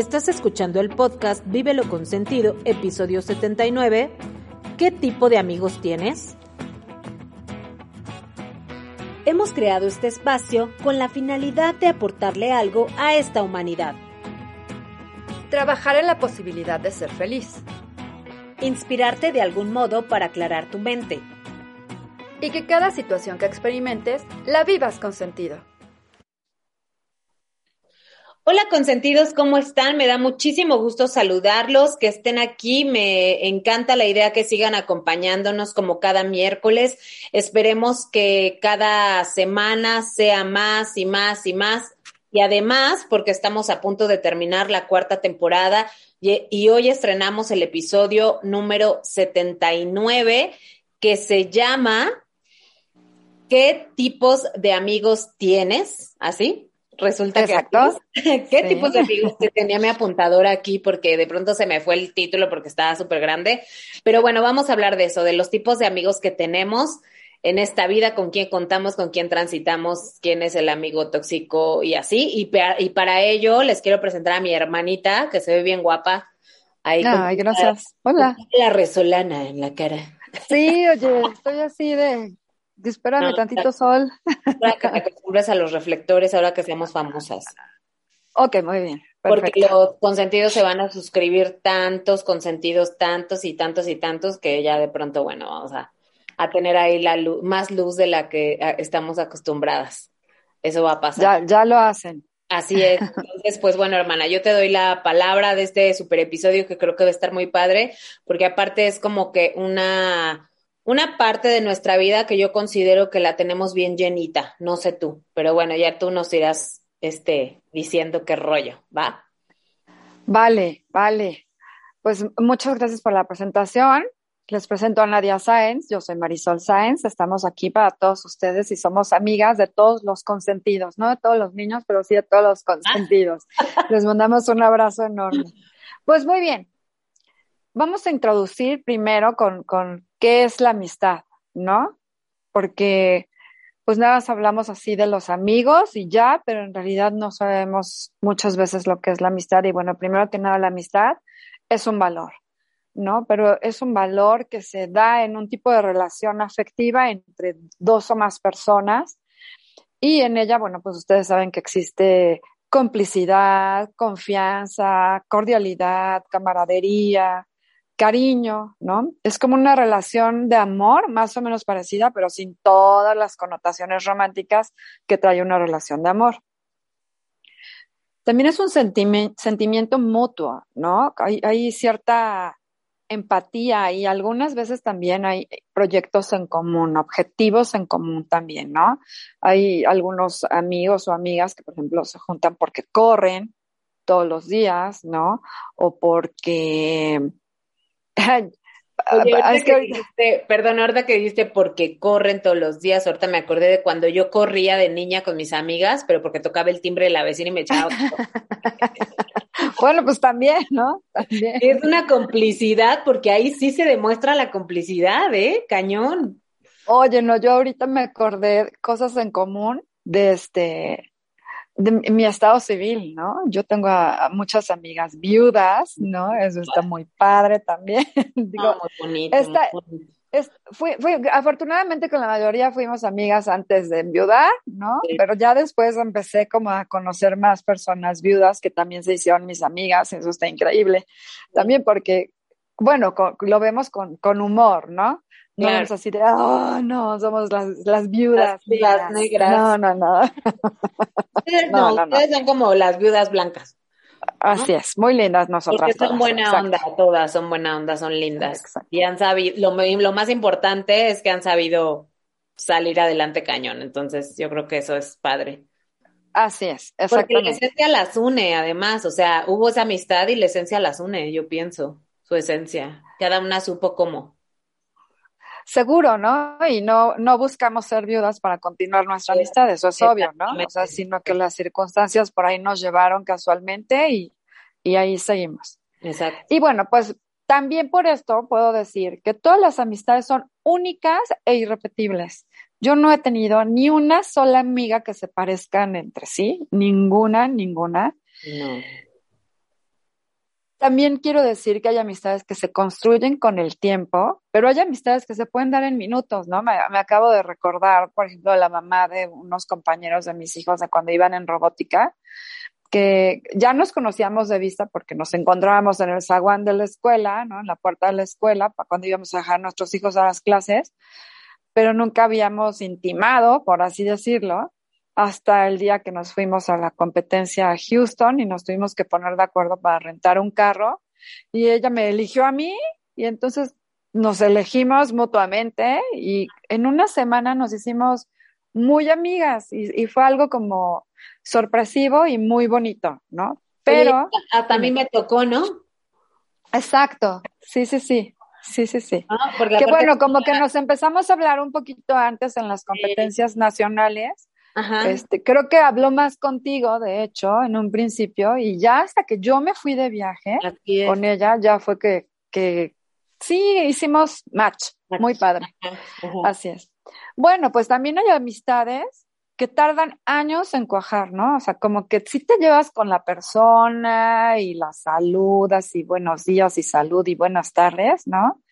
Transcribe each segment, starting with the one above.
Estás escuchando el podcast Vívelo con Sentido, episodio 79. ¿Qué tipo de amigos tienes? Hemos creado este espacio con la finalidad de aportarle algo a esta humanidad. Trabajar en la posibilidad de ser feliz. Inspirarte de algún modo para aclarar tu mente. Y que cada situación que experimentes la vivas con sentido. Hola consentidos, ¿cómo están? Me da muchísimo gusto saludarlos, que estén aquí. Me encanta la idea que sigan acompañándonos como cada miércoles. Esperemos que cada semana sea más y más y más. Y además, porque estamos a punto de terminar la cuarta temporada y, y hoy estrenamos el episodio número 79 que se llama ¿Qué tipos de amigos tienes? ¿Así? Resulta Exacto. que qué tipos de amigos que tenía mi apuntadora aquí porque de pronto se me fue el título porque estaba súper grande. Pero bueno, vamos a hablar de eso, de los tipos de amigos que tenemos en esta vida, con quién contamos, con quién transitamos, quién es el amigo tóxico y así. Y, y para ello les quiero presentar a mi hermanita, que se ve bien guapa. Ahí Ay, gracias. Hola. La resolana en la cara. Sí, oye, estoy así de Espérame tantito sol. Para que te acostumbres a los reflectores ahora que seamos famosas. Ok, muy bien. Porque los consentidos se van a suscribir tantos consentidos, tantos y tantos y tantos, que ya de pronto, bueno, vamos a, a tener ahí la luz, más luz de la que estamos acostumbradas. Eso va a pasar. Ya, ya lo hacen. Así es. Entonces, pues bueno, hermana, yo te doy la palabra de este super episodio que creo que va a estar muy padre, porque aparte es como que una una parte de nuestra vida que yo considero que la tenemos bien llenita, no sé tú, pero bueno, ya tú nos irás este, diciendo qué rollo, ¿va? Vale, vale. Pues muchas gracias por la presentación. Les presento a Nadia Sáenz, yo soy Marisol Sáenz, estamos aquí para todos ustedes y somos amigas de todos los consentidos, no de todos los niños, pero sí de todos los consentidos. Les mandamos un abrazo enorme. Pues muy bien, vamos a introducir primero con, con qué es la amistad, ¿no? Porque pues nada más hablamos así de los amigos y ya, pero en realidad no sabemos muchas veces lo que es la amistad. Y bueno, primero que nada, la amistad es un valor, ¿no? Pero es un valor que se da en un tipo de relación afectiva entre dos o más personas. Y en ella, bueno, pues ustedes saben que existe complicidad, confianza, cordialidad, camaradería, cariño, ¿no? Es como una relación de amor más o menos parecida, pero sin todas las connotaciones románticas que trae una relación de amor. También es un sentimiento mutuo, ¿no? Hay, cierta empatía y algunas veces también hay proyectos en común, objetivos en común también, ¿no? Hay algunos amigos o amigas que, por ejemplo, se juntan porque corren todos los días, ¿no? O porque perdón, ahorita que dijiste porque corren todos los días, ahorita me acordé de cuando yo corría de niña con mis amigas, pero porque tocaba el timbre de la vecina y me echaba. bueno, pues también, ¿no? Es una complicidad, porque ahí sí se demuestra la complicidad, ¿eh? Cañón. Oye, no, yo ahorita me acordé cosas en común de este, de mi estado civil, ¿no? Yo tengo a, muchas amigas viudas, ¿no? Eso está muy padre también. Digo, muy bonito. fui, afortunadamente con la mayoría fuimos amigas antes de enviudar, ¿no? Pero ya después empecé como a conocer más personas viudas que también se hicieron mis amigas, eso está increíble. También porque, bueno, lo vemos con, con humor, ¿no? No es así de, oh, no, somos las, las viudas. Las negras. No, no, no. Ustedes no, ustedes son como las viudas blancas. Así es, muy lindas nosotras. Porque son buena onda, todas son buena onda, son lindas. Y han sabido, lo, lo más importante es que han sabido salir adelante cañón. Entonces, yo creo que eso es padre. Así es, exactamente. Porque la esencia las une, además. O sea, hubo esa amistad y la esencia las une, yo pienso, su esencia. Cada una supo cómo seguro, ¿no? Y no, no buscamos ser viudas para continuar nuestra amistad, eso es obvio, ¿no? O sea, sino que las circunstancias por ahí nos llevaron casualmente y, y ahí seguimos. Exacto. Y bueno, pues también por esto puedo decir que todas las amistades son únicas e irrepetibles. Yo no he tenido ni una sola amiga que se parezcan entre sí, ninguna, ninguna. No. También quiero decir que hay amistades que se construyen con el tiempo, pero hay amistades que se pueden dar en minutos, ¿no? Me, acabo de recordar, por ejemplo, la mamá de unos compañeros de mis hijos de cuando iban en robótica, que ya nos conocíamos de vista porque nos encontrábamos en el zaguán de la escuela, ¿no? En la puerta de la escuela, para cuando íbamos a dejar a nuestros hijos a las clases, pero nunca habíamos intimado, por así decirlo, hasta el día que nos fuimos a la competencia a Houston y nos tuvimos que poner de acuerdo para rentar un carro y ella me eligió a mí y entonces nos elegimos mutuamente y en una semana nos hicimos muy amigas y, y fue algo como sorpresivo y muy bonito, ¿no? Pero... hasta a mí me tocó, ¿no? Exacto, sí, sí, sí. Sí, sí, sí. Ah, que bueno, como que nos empezamos a hablar un poquito antes en las competencias nacionales. Ajá. Este, creo que habló más contigo, de hecho, en un principio, y ya hasta que yo me fui de viaje con ella, ya fue que, que sí hicimos match, muy padre. Así es. Bueno, pues también hay amistades que tardan años en cuajar, ¿no? O sea, como que si te llevas con la persona y la saludas y buenos días y salud y buenas tardes, ¿no?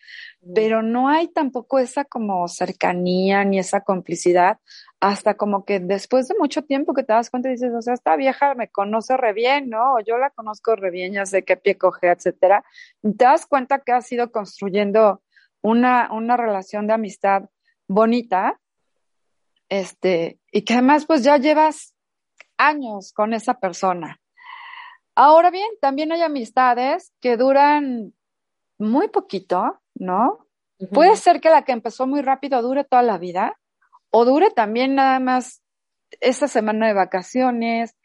Pero no hay tampoco esa como cercanía ni esa complicidad hasta como que después de mucho tiempo que te das cuenta y dices, o sea, esta vieja me conoce re bien, ¿no? O yo la conozco re bien, ya sé qué pie coge, etcétera. Y te das cuenta que has ido construyendo una, una relación de amistad bonita este, y que además pues ya llevas años con esa persona. Ahora bien, también hay amistades que duran muy poquito, ¿no? Puede ser que la que empezó muy rápido dure toda la vida o dure también nada más esa semana de vacaciones,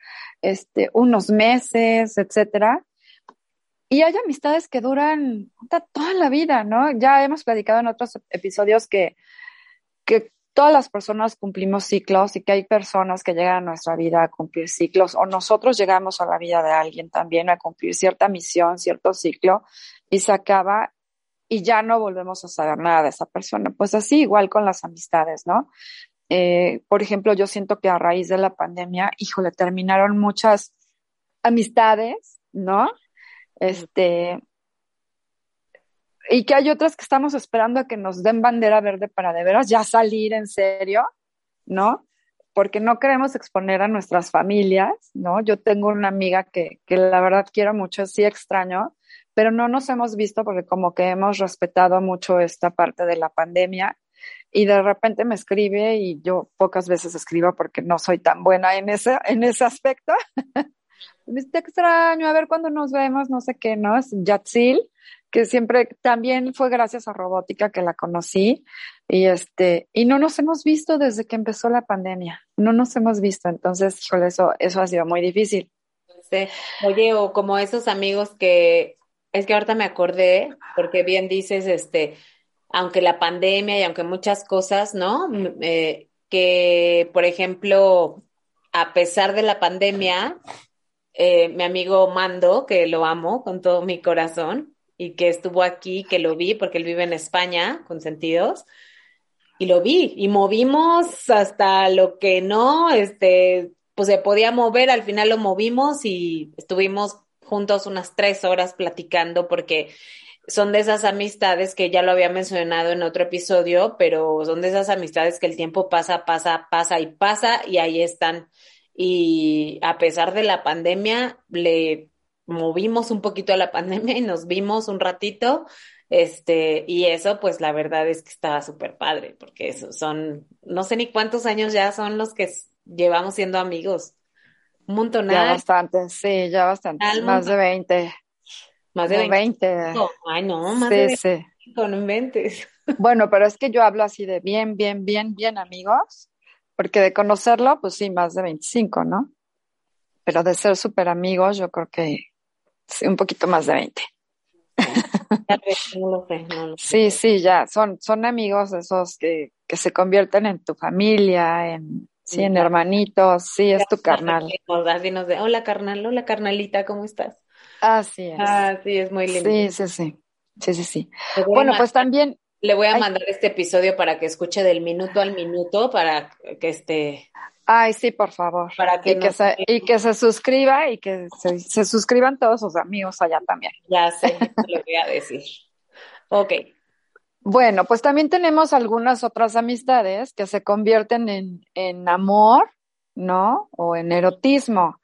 este, unos meses, etcétera. Y hay amistades que duran toda la vida, ¿no? Ya hemos platicado en otros episodios que, que todas las personas cumplimos ciclos y que hay personas que llegan a nuestra vida a cumplir ciclos o nosotros llegamos a la vida de alguien también a cumplir cierta misión, cierto ciclo y se acaba y ya no volvemos a saber nada de esa persona. Pues así igual con las amistades, ¿no? Eh, por ejemplo, yo siento que a raíz de la pandemia, híjole, terminaron muchas amistades, ¿no? Este, y que hay otras que estamos esperando a que nos den bandera verde para de veras ya salir en serio, ¿no? Porque no queremos exponer a nuestras familias, ¿no? Yo tengo una amiga que, que la verdad quiero mucho, sí extraño, pero no nos hemos visto porque como que hemos respetado mucho esta parte de la pandemia y de repente me escribe y yo pocas veces escribo porque no soy tan buena en ese, en ese aspecto. me extraño, a ver cuándo nos vemos, no sé qué, ¿no? Es Yatzil que siempre también fue gracias a Robótica que la conocí y este y no nos hemos visto desde que empezó la pandemia, no nos hemos visto, entonces, híjole, eso eso ha sido muy difícil. Sí. Oye, o como esos amigos que es que ahorita me acordé porque bien dices este aunque la pandemia y aunque muchas cosas, ¿no? Eh, que, por ejemplo, a pesar de la pandemia, eh, mi amigo Mando, que lo amo con todo mi corazón, y que estuvo aquí, que lo vi porque él vive en España con sentidos y lo vi y movimos hasta lo que no, este, pues se podía mover, al final lo movimos y estuvimos juntos unas tres horas platicando porque son de esas amistades que ya lo había mencionado en otro episodio, pero son de esas amistades que el tiempo pasa, pasa, pasa y pasa y ahí están. Y a pesar de la pandemia, le movimos un poquito a la pandemia y nos vimos un ratito. Este, y eso, pues la verdad es que estaba súper padre, porque eso son, no sé ni cuántos años ya son los que llevamos siendo amigos. Un montón. Ya bastante, sí, ya bastante. Más de 20. Más de 20. Ay, no, más de 20. Sí. No inventes. Bueno, pero es que yo hablo así de bien, bien, bien, bien amigos, porque de conocerlo, pues sí, más de 25, ¿no? Pero de ser súper amigos, yo creo que Sí, un poquito más de 20. Sí, sí, ya, son, son amigos esos que, que se convierten en tu familia, en, sí, en hermanitos, sí, es tu carnal. Así nos de, hola carnal, hola carnalita, ¿cómo estás? Así es. Ah, sí, es muy lindo. Sí, sí, sí, sí, sí, sí. Bueno, pues también. Le voy a mandar este episodio para que escuche del minuto al minuto, para que este Ay, sí, por favor. Para que y, que se, y que se suscriba y que se, se, suscriban todos sus amigos allá también. Ya sé, lo voy a decir. Ok. Bueno, pues también tenemos algunas otras amistades que se convierten en, en amor, ¿no? O en erotismo.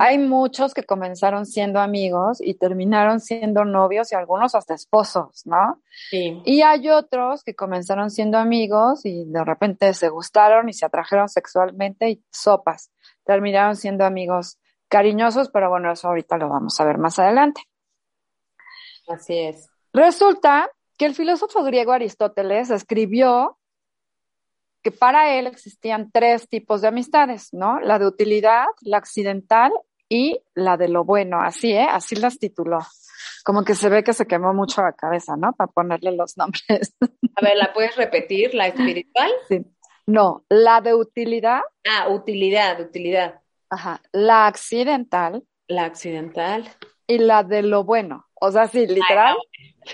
Hay muchos que comenzaron siendo amigos y terminaron siendo novios y algunos hasta esposos, ¿no? Sí. Y hay otros que comenzaron siendo amigos y de repente se gustaron y se atrajeron sexualmente y sopas. Terminaron siendo amigos cariñosos, pero bueno, eso ahorita lo vamos a ver más adelante. Así es. Resulta que el filósofo griego Aristóteles escribió que para él existían tres tipos de amistades, ¿no? La de utilidad, la accidental y la de lo bueno, así, ¿eh? Así las tituló. Como que se ve que se quemó mucho la cabeza, ¿no? Para ponerle los nombres. A ver, ¿la puedes repetir? ¿La espiritual? Sí. No, la de utilidad. Ah, utilidad, utilidad. Ajá. La accidental. La accidental. Y la de lo bueno. O sea, sí, literal,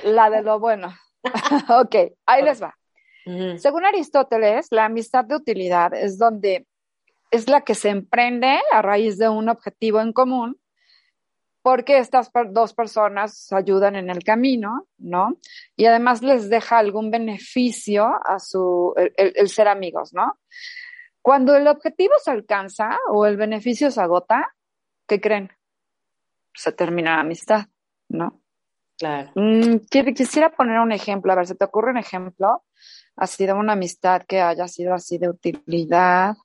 la de lo bueno. ok, ahí les va. Según Aristóteles, la amistad de utilidad es donde es la que se emprende a raíz de un objetivo en común, porque estas dos personas ayudan en el camino, ¿no? Y además les deja algún beneficio a su, el, ser amigos, ¿no? Cuando el objetivo se alcanza o el beneficio se agota, ¿qué creen? Se termina la amistad, ¿no? Claro. Mm, quisiera poner un ejemplo, a ver, ¿se te ocurre un ejemplo? ha sido una amistad que haya sido así de utilidad.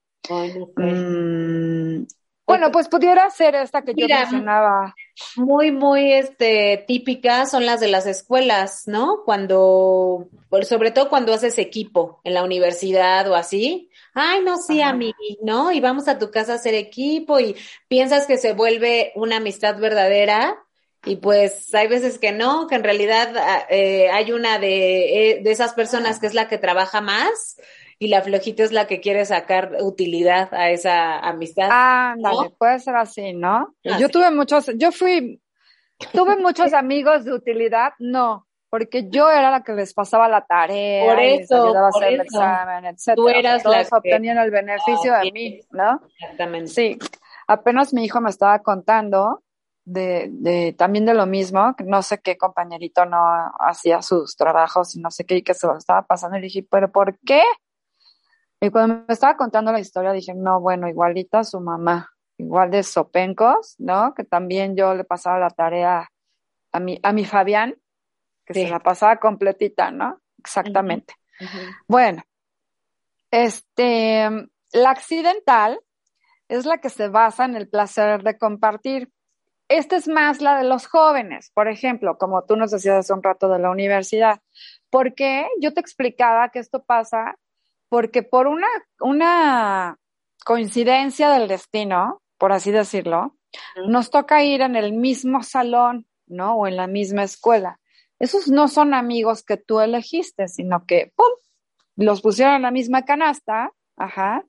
Mm, bueno, pues pudiera ser esta que yo mencionaba. Muy, muy este, típicas son las de las escuelas, ¿no? Cuando, sobre todo cuando haces equipo en la universidad o así. Ay, no, sí, a mí, ¿no? Y vamos a tu casa a hacer equipo y piensas que se vuelve una amistad verdadera y pues hay veces que no, que en realidad ah, eh, hay una de, eh, de, esas personas que es la que trabaja más y la flojita es la que quiere sacar utilidad a esa amistad. Ah, dale, puede ser así, ¿no? yo tuve muchos, yo fui, tuve muchos amigos de utilidad, no, porque yo era la que les pasaba la tarea, por eso, les a hacer el examen, etc. Tú eras Todos la que... obtenían el beneficio de mí, ¿no? Exactamente. Sí, apenas mi hijo me estaba contando de, de, también de lo mismo, no sé qué compañerito no hacía sus trabajos y no sé qué, y que se lo estaba pasando, y dije, ¿pero por qué? Y cuando me estaba contando la historia, dije, no, bueno, igualita a su mamá, igual de sopencos, ¿no? Que también yo le pasaba la tarea a mi, a mi Fabián, que se la pasaba completita, ¿no? Exactamente. Bueno, este, la accidental es la que se basa en el placer de compartir. Esta es más la de los jóvenes, por ejemplo, como tú nos decías hace un rato de la universidad. ¿Por qué? Yo te explicaba que esto pasa porque por una, una coincidencia del destino, por así decirlo, nos toca ir en el mismo salón, ¿no? O en la misma escuela. Esos no son amigos que tú elegiste, sino que, ¡pum!, los pusieron en la misma canasta, ajá,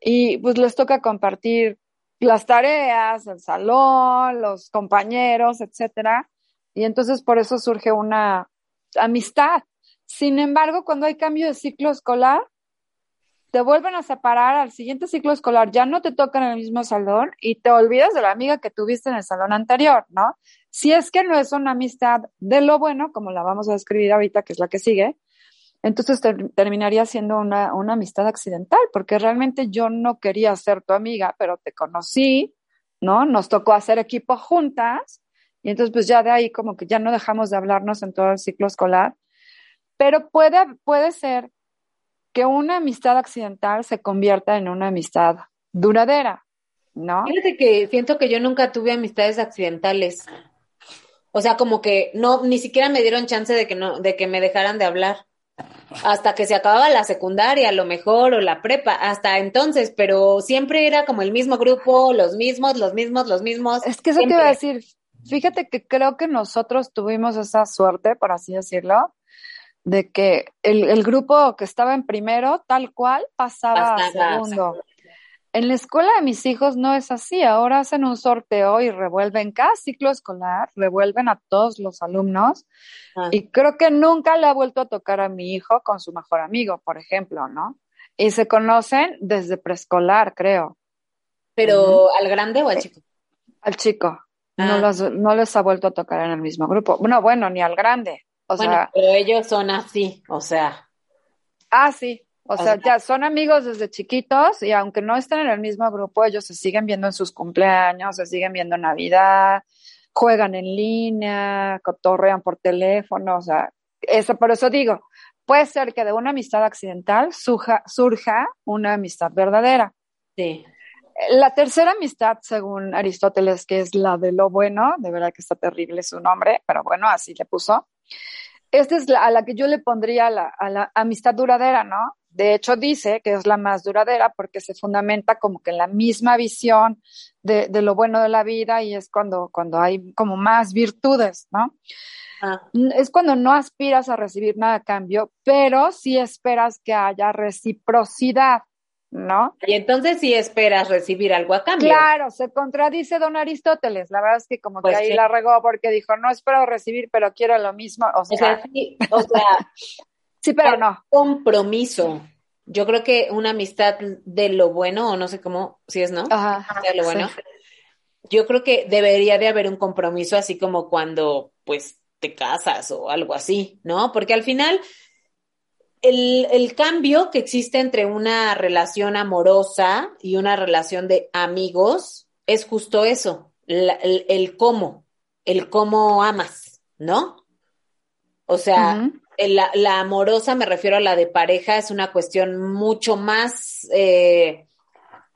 y pues les toca compartir las tareas, el salón, los compañeros, etcétera. Y entonces por eso surge una amistad. Sin embargo, cuando hay cambio de ciclo escolar, te vuelven a separar al siguiente ciclo escolar, ya no te tocan en el mismo salón y te olvidas de la amiga que tuviste en el salón anterior, ¿no? Si es que no es una amistad de lo bueno, como la vamos a describir ahorita, que es la que sigue, entonces terminaría siendo una, una amistad accidental, porque realmente yo no quería ser tu amiga, pero te conocí, ¿no? Nos tocó hacer equipo juntas, y entonces pues ya de ahí como que ya no dejamos de hablarnos en todo el ciclo escolar, pero puede, puede ser que una amistad accidental se convierta en una amistad duradera, ¿no? Fíjate que siento que yo nunca tuve amistades accidentales. O sea, como que no, ni siquiera me dieron chance de que no, de que me dejaran de hablar hasta que se acababa la secundaria, a lo mejor, o la prepa, hasta entonces, pero siempre era como el mismo grupo, los mismos, los mismos, los mismos. Es que eso te iba a decir, fíjate que creo que nosotros tuvimos esa suerte, por así decirlo, de que el, el grupo que estaba en primero, tal cual, pasaba, a segundo. En la escuela de mis hijos no es así. Ahora hacen un sorteo y revuelven cada ciclo escolar, revuelven a todos los alumnos. Ah. Y creo que nunca le ha vuelto a tocar a mi hijo con su mejor amigo, por ejemplo, ¿no? Y se conocen desde preescolar, creo. ¿Pero al grande o al chico? Al chico. No, ah. los, no les ha vuelto a tocar en el mismo grupo. No, bueno, ni al grande. O bueno, sea, pero ellos son así, o sea. Ah, sí. O, sea, ya son amigos desde chiquitos y aunque no estén en el mismo grupo, ellos se siguen viendo en sus cumpleaños, se siguen viendo en Navidad, juegan en línea, cotorrean por teléfono, o sea, eso, por eso digo, puede ser que de una amistad accidental surja, surja una amistad verdadera. Sí. La tercera amistad, según Aristóteles, que es la de lo bueno, de verdad que está terrible su nombre, pero bueno, así le puso. Esta es la, a la que yo le pondría la, a la amistad duradera, ¿no? De hecho, dice que es la más duradera porque se fundamenta como que en la misma visión de, de lo bueno de la vida y es cuando, cuando hay como más virtudes, ¿no? Ah. Es cuando no aspiras a recibir nada a cambio, pero sí esperas que haya reciprocidad. ¿no? Y entonces sí esperas recibir algo a cambio. Claro, se contradice don Aristóteles. La verdad es que como que pues ahí la regó porque dijo, no espero recibir, pero quiero lo mismo. O sea, sí, o sea sí, pero no. Compromiso. Yo creo que una amistad de lo bueno, o no sé cómo, si es, ¿no? Ajá, de lo bueno. Yo creo que debería de haber un compromiso así como cuando, pues, te casas o algo así, ¿no? Porque al final el, cambio que existe entre una relación amorosa y una relación de amigos es justo eso, el, cómo, el cómo amas, ¿no? O sea, la, amorosa, me refiero a la de pareja, es una cuestión mucho más eh,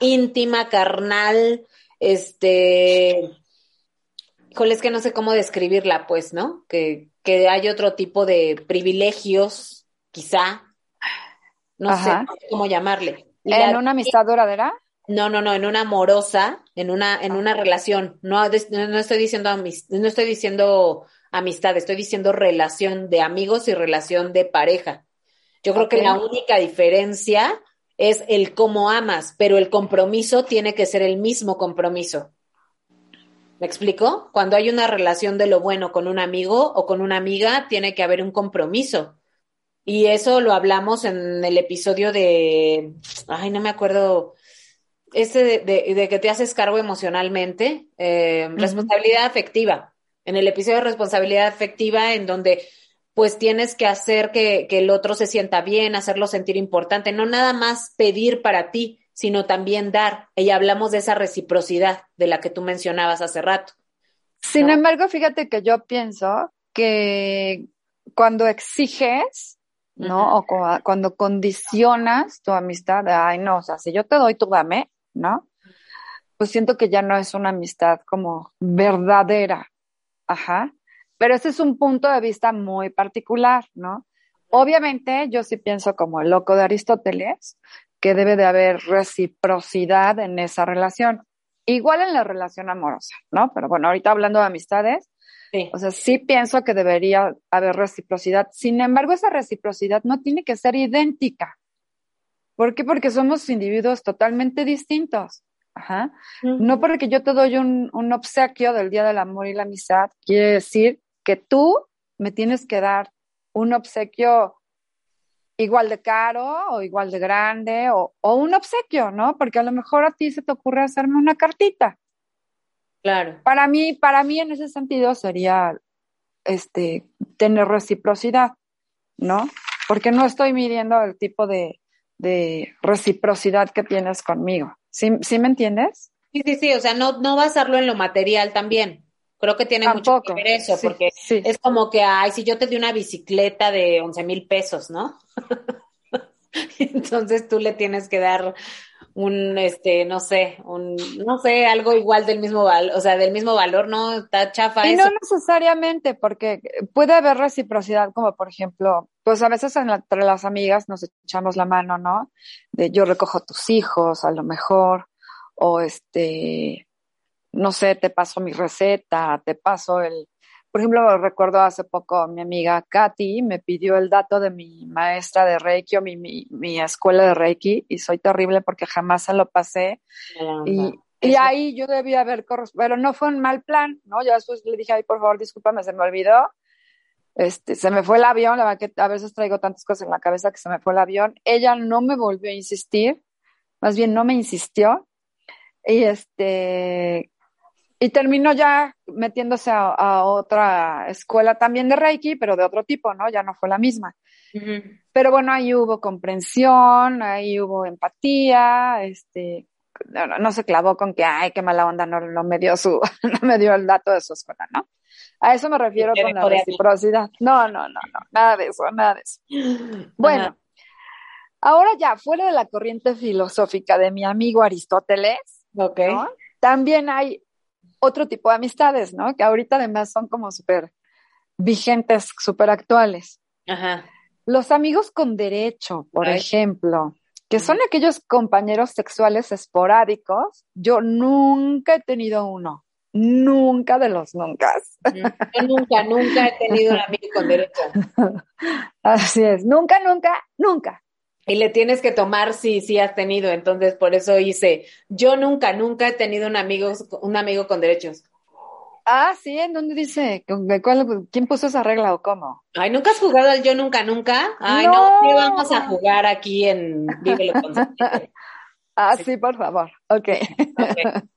íntima, carnal, este, híjole, es que no sé cómo describirla, pues, ¿no? Que, que hay otro tipo de privilegios quizá, no sé cómo llamarle. ¿En una amistad duradera? No, no, no, en una amorosa, en una, en una relación. No, no estoy diciendo no estoy diciendo amistad, estoy diciendo relación de amigos y relación de pareja. Yo creo que la única diferencia es el cómo amas, pero el compromiso tiene que ser el mismo compromiso. ¿Me explico? Cuando hay una relación de lo bueno con un amigo o con una amiga, tiene que haber un compromiso. Y eso lo hablamos en el episodio de, ay, no me acuerdo, ese de, que te haces cargo emocionalmente, eh, responsabilidad afectiva. En el episodio de responsabilidad afectiva, en donde pues tienes que hacer que, que el otro se sienta bien, hacerlo sentir importante, no nada más pedir para ti, sino también dar. Y hablamos de esa reciprocidad de la que tú mencionabas hace rato. Sin embargo, fíjate que yo pienso que cuando exiges, ¿no? O cuando condicionas tu amistad, de, ay, no, o sea, si yo te doy, tú dame, ¿no? Pues siento que ya no es una amistad como verdadera, ajá. Pero ese es un punto de vista muy particular, ¿no? Obviamente, yo sí pienso como el loco de Aristóteles, que debe de haber reciprocidad en esa relación. Igual en la relación amorosa, ¿no? Pero bueno, ahorita hablando de amistades, o sea, sí pienso que debería haber reciprocidad. Sin embargo, esa reciprocidad no tiene que ser idéntica. ¿Por qué? Porque somos individuos totalmente distintos. Ajá. No porque yo te doy un, un obsequio del Día del Amor y la Amistad, quiere decir que tú me tienes que dar un obsequio igual de caro o igual de grande o, o, un obsequio, ¿no? Porque a lo mejor a ti se te ocurre hacerme una cartita. Claro. Para mí, para mí en ese sentido sería este tener reciprocidad, ¿no? Porque no estoy midiendo el tipo de, de reciprocidad que tienes conmigo. ¿Sí, ¿Sí me entiendes? Sí, sí, sí, o sea, no, no basarlo en lo material también. Creo que tiene mucho que ver eso, porque es como que, ay, si yo te di una bicicleta de 11 mil pesos, ¿no? Entonces tú le tienes que dar un, este, no sé, un, no sé, algo igual del mismo valor, o sea, del mismo valor, ¿no? Está chafa. Y no necesariamente, porque puede haber reciprocidad, como por ejemplo, pues a veces entre las amigas nos echamos la mano, ¿no? De yo recojo tus hijos, a lo mejor, o este, no sé, te paso mi receta, te paso el, por ejemplo, recuerdo hace poco mi amiga Katy me pidió el dato de mi maestra de Reiki o mi, mi, escuela de Reiki y soy terrible porque jamás se lo pasé. y, y ahí yo debía haber pero no fue un mal plan, ¿no? Yo después le dije, ay, por favor, discúlpame, se me olvidó. este, se me fue el avión, la verdad que a veces traigo tantas cosas en la cabeza que se me fue el avión. Ella no me volvió a insistir, más bien no me insistió. Y este, y terminó ya metiéndose a, otra escuela también de Reiki, pero de otro tipo, ¿no? Ya no fue la misma. Pero bueno, ahí hubo comprensión, ahí hubo empatía, este, no, se clavó con que, ay, qué mala onda, no, no me dio su, no me dio el dato de su escuela, ¿no? A eso me refiero con la reciprocidad. No, no, no, no, nada de eso, nada de eso. Bueno, ahora ya, fuera de la corriente filosófica de mi amigo Aristóteles, okay. también hay otro tipo de amistades, ¿no? Que ahorita además son como súper vigentes, súper actuales. Ajá. Los amigos con derecho, por ejemplo, que son aquellos compañeros sexuales esporádicos, yo nunca he tenido uno. Nunca de los nunca. Yo nunca, nunca he tenido un amigo con derecho. Así es, nunca, nunca, nunca. Y le tienes que tomar si sí, sí has tenido, entonces por eso hice, yo nunca, nunca he tenido un amigo, un amigo con derechos. Ah, sí, ¿en dónde dice? ¿Quién puso esa regla o cómo? Ay, ¿nunca has jugado al Yo Nunca Nunca? Ay, no, no vamos a jugar aquí en Vive lo Ah, sí. por favor. Ok. okay.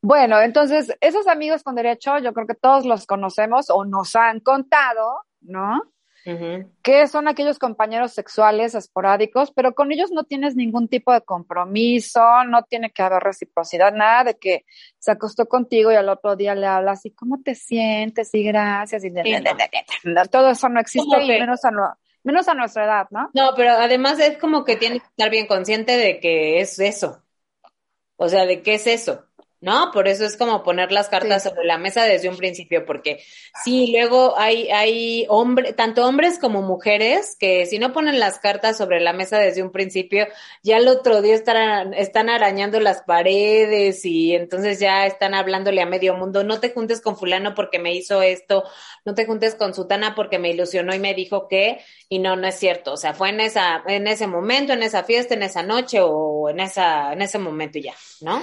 Bueno, entonces, esos amigos con derecho, yo creo que todos los conocemos o nos han contado, ¿no? Que son aquellos compañeros sexuales esporádicos, pero con ellos no tienes ningún tipo de compromiso, no tiene que haber reciprocidad, nada de que se acostó contigo y al otro día le hablas y cómo te sientes y gracias y todo eso no existe menos a, menos a nuestra edad, ¿no? No, pero además es como que tienes que estar bien consciente de que es eso. O sea, de qué es eso. ¿No? Por eso es como poner las cartas sobre la mesa desde un principio, porque sí, luego hay, hay hombres, tanto hombres como mujeres, que si no ponen las cartas sobre la mesa desde un principio, ya el otro día están, están arañando las paredes y entonces ya están hablándole a medio mundo, no te juntes con fulano porque me hizo esto, no te juntes con sutana porque me ilusionó y me dijo que, y no, no es cierto, o sea, fue en esa, en ese momento, en esa fiesta, en esa noche o en esa, en ese momento ya, ¿no?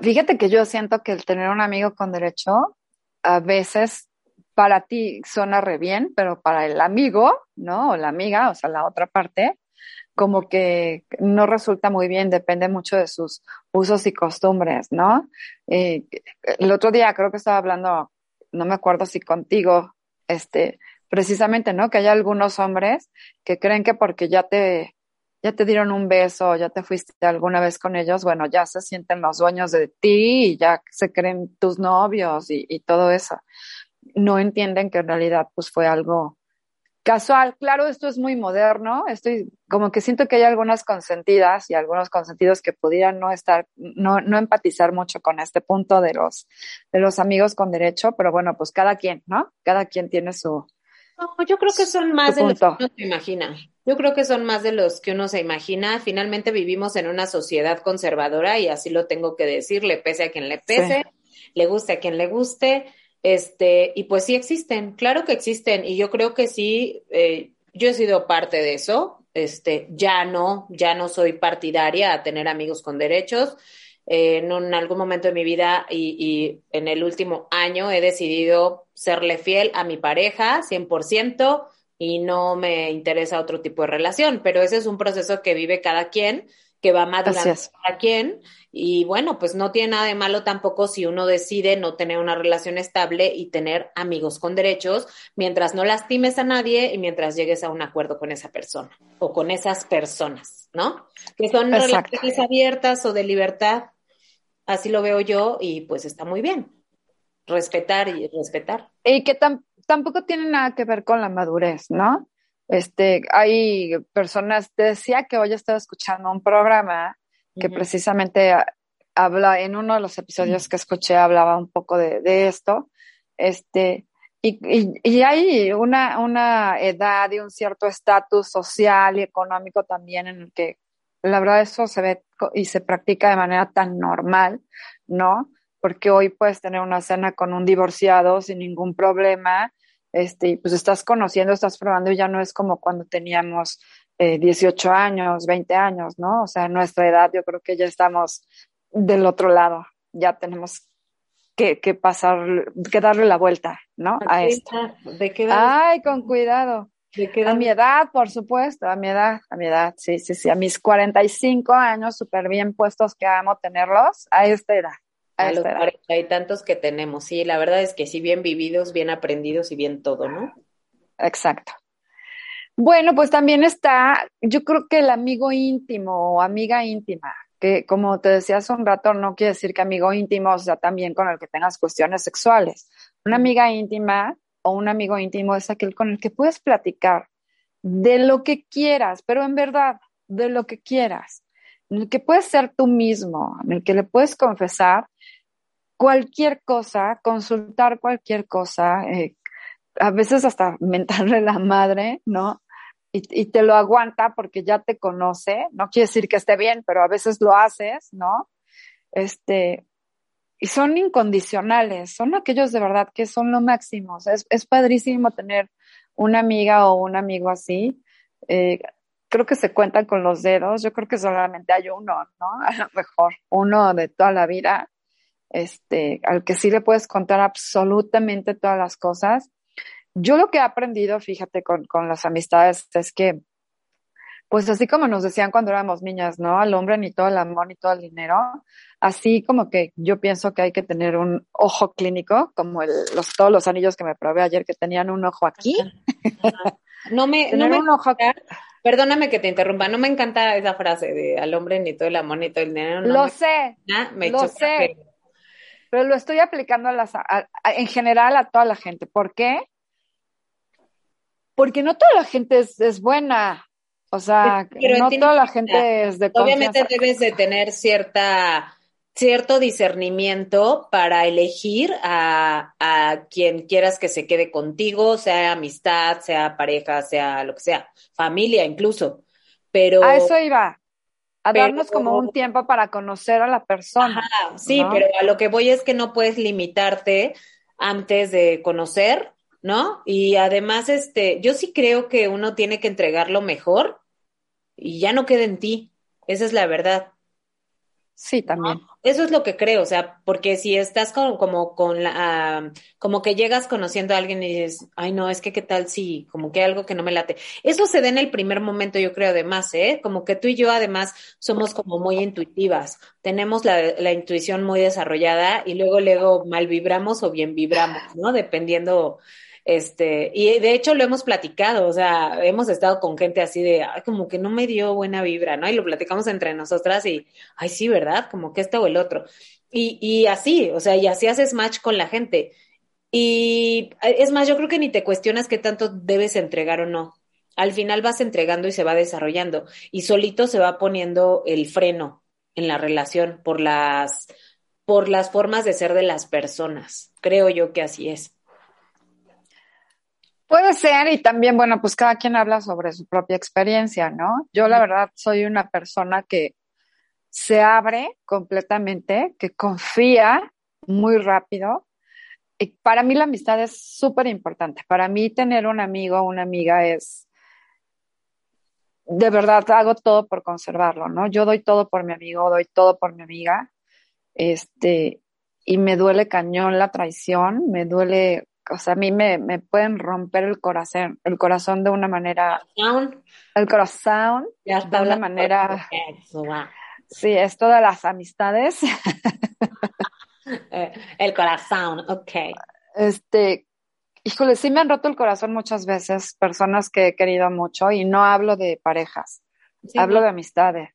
Fíjate que yo siento que el tener un amigo con derecho a veces para ti suena re bien, pero para el amigo, ¿no? O la amiga, o sea, la otra parte, como que no resulta muy bien, depende mucho de sus usos y costumbres, ¿no? Eh, el otro día creo que estaba hablando, no me acuerdo si contigo, este, precisamente, ¿no? Que hay algunos hombres que creen que porque ya te ya te dieron un beso, ya te fuiste alguna vez con ellos, bueno, ya se sienten los dueños de ti y ya se creen tus novios y, todo eso. No entienden que en realidad pues fue algo casual. Claro, esto es muy moderno, estoy como que siento que hay algunas consentidas y algunos consentidos que pudieran no estar, no, no empatizar mucho con este punto de los, de los amigos con derecho, pero bueno, pues cada quien, ¿no? Cada quien tiene su, no, yo creo que son más de los que uno se imagina. Yo creo que son más de los que uno se imagina. Finalmente vivimos en una sociedad conservadora y así lo tengo que decir, le pese a quien le pese, le guste a quien le guste. Este, y pues sí existen, claro que existen. Y yo creo que sí, eh, yo he sido parte de eso. Este, ya no, ya no soy partidaria a tener amigos con derechos. Eh, en, algún momento de mi vida y, y, en el último año he decidido serle fiel a mi pareja 100% y no me interesa otro tipo de relación, pero ese es un proceso que vive cada quien, que va madurando cada quien y bueno, pues no tiene nada de malo tampoco si uno decide no tener una relación estable y tener amigos con derechos, mientras no lastimes a nadie y mientras llegues a un acuerdo con esa persona o con esas personas, ¿no? Que son relaciones abiertas o de libertad Así lo veo yo y pues está muy bien. Respetar y respetar. Y que tampoco tiene nada que ver con la madurez, ¿no? Este, hay personas, te decía que hoy estaba escuchando un programa que precisamente habla, en uno de los episodios que escuché hablaba un poco de, esto, este, y, y, hay una, una edad y un cierto estatus social y económico también en el que la verdad eso se ve y se practica de manera tan normal, ¿no? Porque hoy puedes tener una cena con un divorciado sin ningún problema, este, y pues estás conociendo, estás probando y ya no es como cuando teníamos eh, 18 años, 20 años, ¿no? O sea, nuestra edad yo creo que ya estamos del otro lado, ya tenemos que, que pasar, que darle la vuelta, ¿no? A esto. ¿De qué Ay, con cuidado. ¿De qué a mi edad, por supuesto, a mi edad, a mi edad, sí, sí, sí, a mis 45 años, súper bien puestos que amo tenerlos, a esta edad. A, a los cuarenta y tantos que tenemos, sí, la verdad es que sí, bien vividos, bien aprendidos y bien todo, ¿no? Exacto. Bueno, pues también está, yo creo que el amigo íntimo o amiga íntima, que como te decía hace un rato, no quiere decir que amigo íntimo sea también con el que tengas cuestiones sexuales. Una amiga íntima o un amigo íntimo es aquel con el que puedes platicar de lo que quieras, pero en verdad, de lo que quieras, en el que puedes ser tú mismo, en el que le puedes confesar cualquier cosa, consultar cualquier cosa, eh, a veces hasta mentarle la madre, ¿no? Y, y, te lo aguanta porque ya te conoce, no quiere decir que esté bien, pero a veces lo haces, ¿no? Este, y son incondicionales, son aquellos de verdad que son lo máximo. Es, es, padrísimo tener una amiga o un amigo así. Eh, creo que se cuentan con los dedos, yo creo que solamente hay uno, ¿no? A lo mejor uno de toda la vida, este, al que sí le puedes contar absolutamente todas las cosas yo lo que he aprendido, fíjate, con, con las amistades es que, pues así como nos decían cuando éramos niñas, ¿no? Al hombre ni todo el amor ni todo el dinero, así como que yo pienso que hay que tener un ojo clínico, como el, los, todos los anillos que me probé ayer que tenían un ojo aquí. No me, no me un ojo Perdóname que te interrumpa, no me encanta esa frase de al hombre ni todo el amor ni todo el dinero. lo sé, lo sé, pero lo estoy aplicando a las, en general a toda la gente. ¿Por qué? porque no toda la gente es, buena. O sea, no toda la gente es de Obviamente debes de tener cierta cierto discernimiento para elegir a, a, quien quieras que se quede contigo, sea amistad, sea pareja, sea lo que sea, familia incluso. Pero a eso iba, a darnos como un tiempo para conocer a la persona. sí, pero a lo que voy es que no puedes limitarte antes de conocer ¿no? Y además, este, yo sí creo que uno tiene que entregar lo mejor y ya no queda en ti. Esa es la verdad. Sí, también. Eso es lo que creo, o sea, porque si estás como, como con la, como que llegas conociendo a alguien y dices, ay no, es que qué tal si, como que algo que no me late. Eso se da en el primer momento, yo creo, además, ¿eh? Como que tú y yo además somos como muy intuitivas, tenemos la, la intuición muy desarrollada y luego, luego mal vibramos o bien vibramos, ¿no? Dependiendo este, y de hecho lo hemos platicado, o sea, hemos estado con gente así de, como que no me dio buena vibra, ¿no? Y lo platicamos entre nosotras y, ay, sí, ¿verdad? Como que este o el otro. Y, y así, o sea, y así haces match con la gente. Y es más, yo creo que ni te cuestionas qué tanto debes entregar o no. Al final vas entregando y se va desarrollando y solito se va poniendo el freno en la relación por las por las formas de ser de las personas. Creo yo que así es. Puede ser y también, bueno, pues cada quien habla sobre su propia experiencia, ¿no? Yo la verdad soy una persona que se abre completamente, que confía muy rápido. Y para mí la amistad es súper importante. Para mí tener un amigo o una amiga es, de verdad, hago todo por conservarlo, ¿no? Yo doy todo por mi amigo, doy todo por mi amiga. Este, y me duele cañón la traición, me duele o sea, a mí me, me pueden romper el corazón, el corazón de una manera, el corazón, de una manera, sí, es todas las amistades. Eh, el corazón, ok. Este, híjole, sí me han roto el corazón muchas veces, personas que he querido mucho, y no hablo de parejas, hablo de amistades.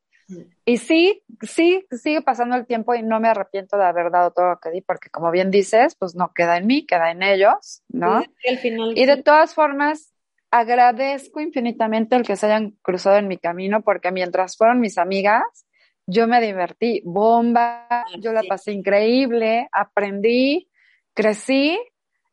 Y sí, sí, sigue pasando el tiempo y no me arrepiento de haber dado todo lo que di, porque como bien dices, pues no queda en mí, queda en ellos, ¿no? y de todas formas, agradezco infinitamente el que se hayan cruzado en mi camino, porque mientras fueron mis amigas, yo me divertí, bomba, yo la pasé increíble, aprendí, crecí